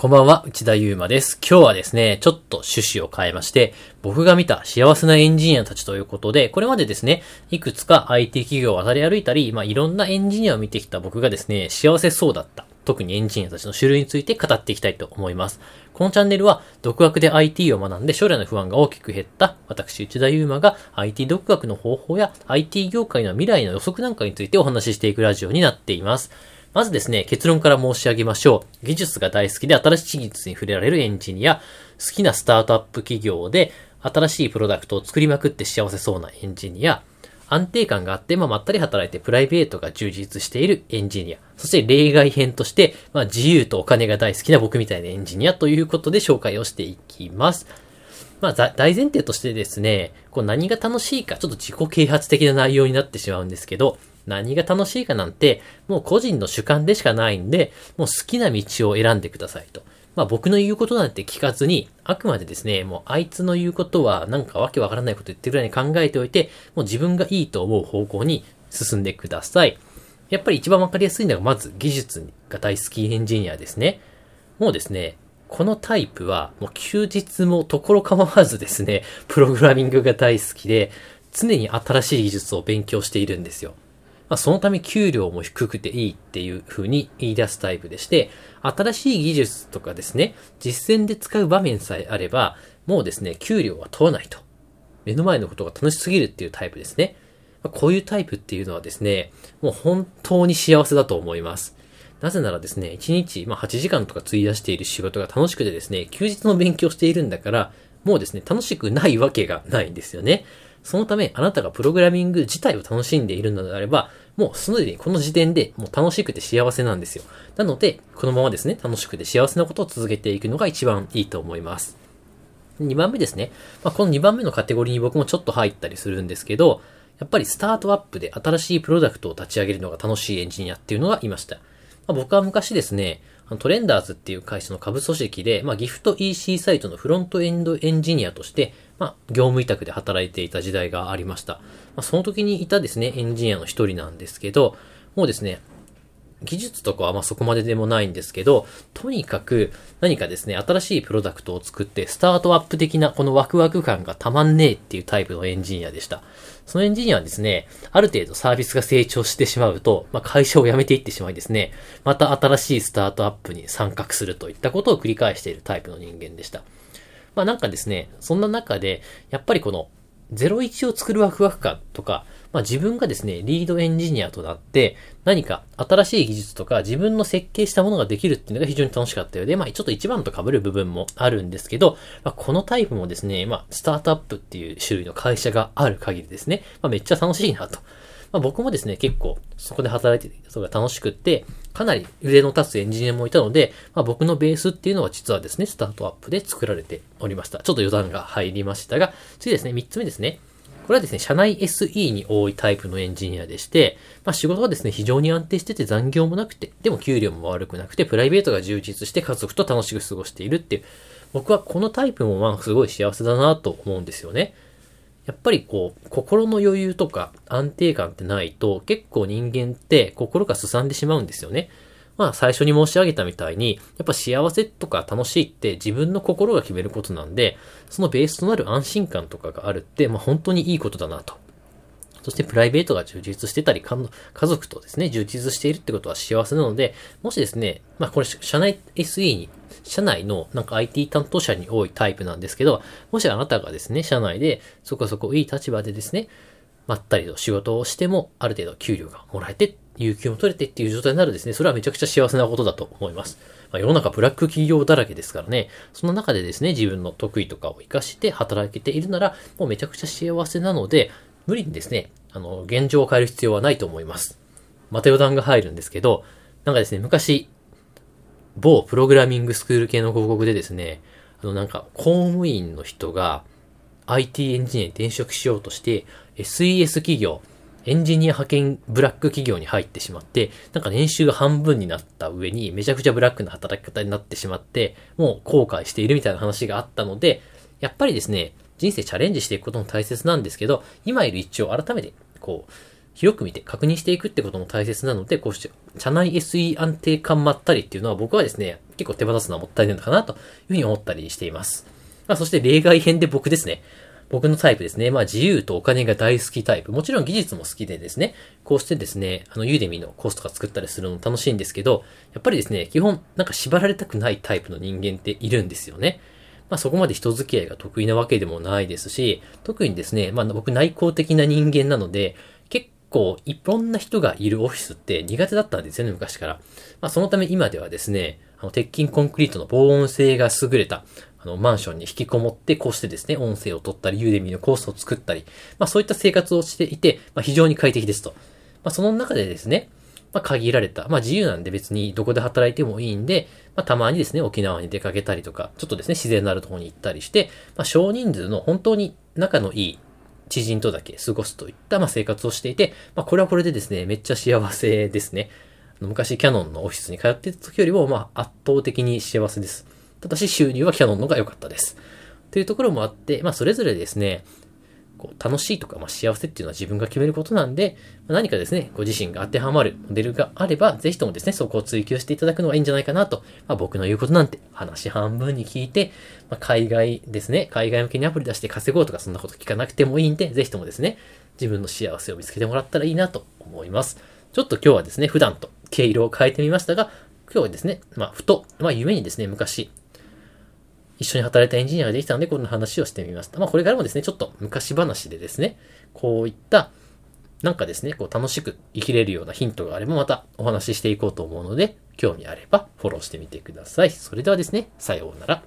こんばんは、内田祐馬です。今日はですね、ちょっと趣旨を変えまして、僕が見た幸せなエンジニアたちということで、これまでですね、いくつか IT 企業を渡り歩いたり、まあ、いろんなエンジニアを見てきた僕がですね、幸せそうだった。特にエンジニアたちの種類について語っていきたいと思います。このチャンネルは、独学で IT を学んで将来の不安が大きく減った、私、内田祐馬が IT 独学の方法や IT 業界の未来の予測なんかについてお話ししていくラジオになっています。まずですね、結論から申し上げましょう。技術が大好きで新しい技術に触れられるエンジニア、好きなスタートアップ企業で新しいプロダクトを作りまくって幸せそうなエンジニア、安定感があって、まあ、まったり働いてプライベートが充実しているエンジニア。そして例外編として、まあ、自由とお金が大好きな僕みたいなエンジニアということで紹介をしていきます。まあ、大前提としてですね、こう何が楽しいか、ちょっと自己啓発的な内容になってしまうんですけど、何が楽しいかなんて、もう個人の主観でしかないんで、もう好きな道を選んでくださいと。まあ僕の言うことなんて聞かずに、あくまでですね、もうあいつの言うことはなんかわけわからないこと言ってるぐらいに考えておいて、もう自分がいいと思う方向に進んでください。やっぱり一番わかりやすいのがまず技術が大好きエンジニアですね。もうですね、このタイプはもう休日もところ構わずですね、プログラミングが大好きで、常に新しい技術を勉強しているんですよ。まあ、そのため給料も低くていいっていう風に言い出すタイプでして、新しい技術とかですね、実践で使う場面さえあれば、もうですね、給料は問わないと。目の前のことが楽しすぎるっていうタイプですね。まあ、こういうタイプっていうのはですね、もう本当に幸せだと思います。なぜならですね、1日、まあ、8時間とか費やしている仕事が楽しくてですね、休日の勉強しているんだから、もうですね、楽しくないわけがないんですよね。そのため、あなたがプログラミング自体を楽しんでいるのであれば、もうすでにこの時点でもう楽しくて幸せなんですよ。なので、このままですね、楽しくて幸せなことを続けていくのが一番いいと思います。2番目ですね。まあ、この2番目のカテゴリーに僕もちょっと入ったりするんですけど、やっぱりスタートアップで新しいプロダクトを立ち上げるのが楽しいエンジニアっていうのがいました。まあ、僕は昔ですね、トレンダーズっていう会社の株組織で、まあ、ギフト EC サイトのフロントエンドエンジニアとして、まあ、業務委託で働いていた時代がありました。まあ、その時にいたですね、エンジニアの一人なんですけど、もうですね、技術とかはまあそこまででもないんですけど、とにかく何かですね、新しいプロダクトを作ってスタートアップ的なこのワクワク感がたまんねえっていうタイプのエンジニアでした。そのエンジニアはですね、ある程度サービスが成長してしまうと、まあ、会社を辞めていってしまいですね、また新しいスタートアップに参画するといったことを繰り返しているタイプの人間でした。まあなんかですね、そんな中で、やっぱりこの01を作るワクワク感とか、まあ自分がですね、リードエンジニアとなって、何か新しい技術とか自分の設計したものができるっていうのが非常に楽しかったようで、まあちょっと一番と被る部分もあるんですけど、まあこのタイプもですね、まあスタートアップっていう種類の会社がある限りですね、まあめっちゃ楽しいなと。まあ僕もですね、結構そこで働いてる人が楽しくって、かなり腕の立つエンジニアもいたので、まあ僕のベースっていうのは実はですね、スタートアップで作られておりました。ちょっと余談が入りましたが、次ですね、三つ目ですね。これはですね、社内 SE に多いタイプのエンジニアでして、まあ仕事はですね、非常に安定してて残業もなくて、でも給料も悪くなくて、プライベートが充実して家族と楽しく過ごしているっていう、僕はこのタイプもまあすごい幸せだなと思うんですよね。やっぱりこう、心の余裕とか安定感ってないと、結構人間って心がすさんでしまうんですよね。まあ最初に申し上げたみたいに、やっぱ幸せとか楽しいって自分の心が決めることなんで、そのベースとなる安心感とかがあるって、まあ本当にいいことだなと。そしてプライベートが充実してたり、家族とですね、充実しているってことは幸せなので、もしですね、まあこれ社内 SE に、社内のなんか IT 担当者に多いタイプなんですけど、もしあなたがですね、社内でそこそこいい立場でですね、まったりと仕事をしても、ある程度給料がもらえて、有給も取れてっていう状態になるですね、それはめちゃくちゃ幸せなことだと思います。まあ、世の中ブラック企業だらけですからね、その中でですね、自分の得意とかを活かして働けているなら、もうめちゃくちゃ幸せなので、無理にですね、あの、現状を変える必要はないと思います。また余談が入るんですけど、なんかですね、昔、某プログラミングスクール系の広告でですね、あのなんか公務員の人が IT エンジニアに転職しようとして、SES 企業、エンジニア派遣ブラック企業に入ってしまって、なんか年収が半分になった上にめちゃくちゃブラックな働き方になってしまって、もう後悔しているみたいな話があったので、やっぱりですね、人生チャレンジしていくことも大切なんですけど、今いる一応改めて、こう、広く見て確認していくってことも大切なので、こうして、社内 SE 安定感まったりっていうのは僕はですね、結構手放すのはもったいないのかなというふうに思ったりしています。まあ、そして例外編で僕ですね。僕のタイプですね。まあ自由とお金が大好きタイプ。もちろん技術も好きでですね、こうしてですね、あの、ユーデミのコースとか作ったりするの楽しいんですけど、やっぱりですね、基本なんか縛られたくないタイプの人間っているんですよね。まあそこまで人付き合いが得意なわけでもないですし、特にですね、まあ僕内向的な人間なので、結構いろんな人がいるオフィスって苦手だったんですよね、昔から。まあそのため今ではですね、あの、鉄筋コンクリートの防音性が優れた、あの、マンションに引きこもって、こうしてですね、音声を取ったり、ユーデミのコースを作ったり、まあそういった生活をしていて、まあ非常に快適ですと。まあその中でですね、まあ限られた、まあ自由なんで別にどこで働いてもいいんで、まあたまにですね、沖縄に出かけたりとか、ちょっとですね、自然のあるところに行ったりして、まあ少人数の本当に仲のいい知人とだけ過ごすといった、まあ、生活をしていて、まあ、これはこれでですね、めっちゃ幸せですね。昔キャノンのオフィスに通っていた時よりも、まあ、圧倒的に幸せです。ただし収入はキャノンのが良かったです。というところもあって、まあ、それぞれですね、こう楽しいとか、まあ、幸せっていうのは自分が決めることなんで、まあ、何かですね、ご自身が当てはまるモデルがあれば、ぜひともですね、そこを追求していただくのがいいんじゃないかなと、まあ、僕の言うことなんて話半分に聞いて、まあ、海外ですね、海外向けにアプリ出して稼ごうとかそんなこと聞かなくてもいいんで、ぜひともですね、自分の幸せを見つけてもらったらいいなと思います。ちょっと今日はですね、普段と毛色を変えてみましたが、今日はですね、まあ、ふと、まあ、夢にですね、昔、一緒に働いたエンジニアができたので、こんな話をしてみました。まあ、これからもですね、ちょっと昔話でですね、こういった、なんかですね、こう楽しく生きれるようなヒントがあればまたお話ししていこうと思うので、興味あればフォローしてみてください。それではですね、さようなら。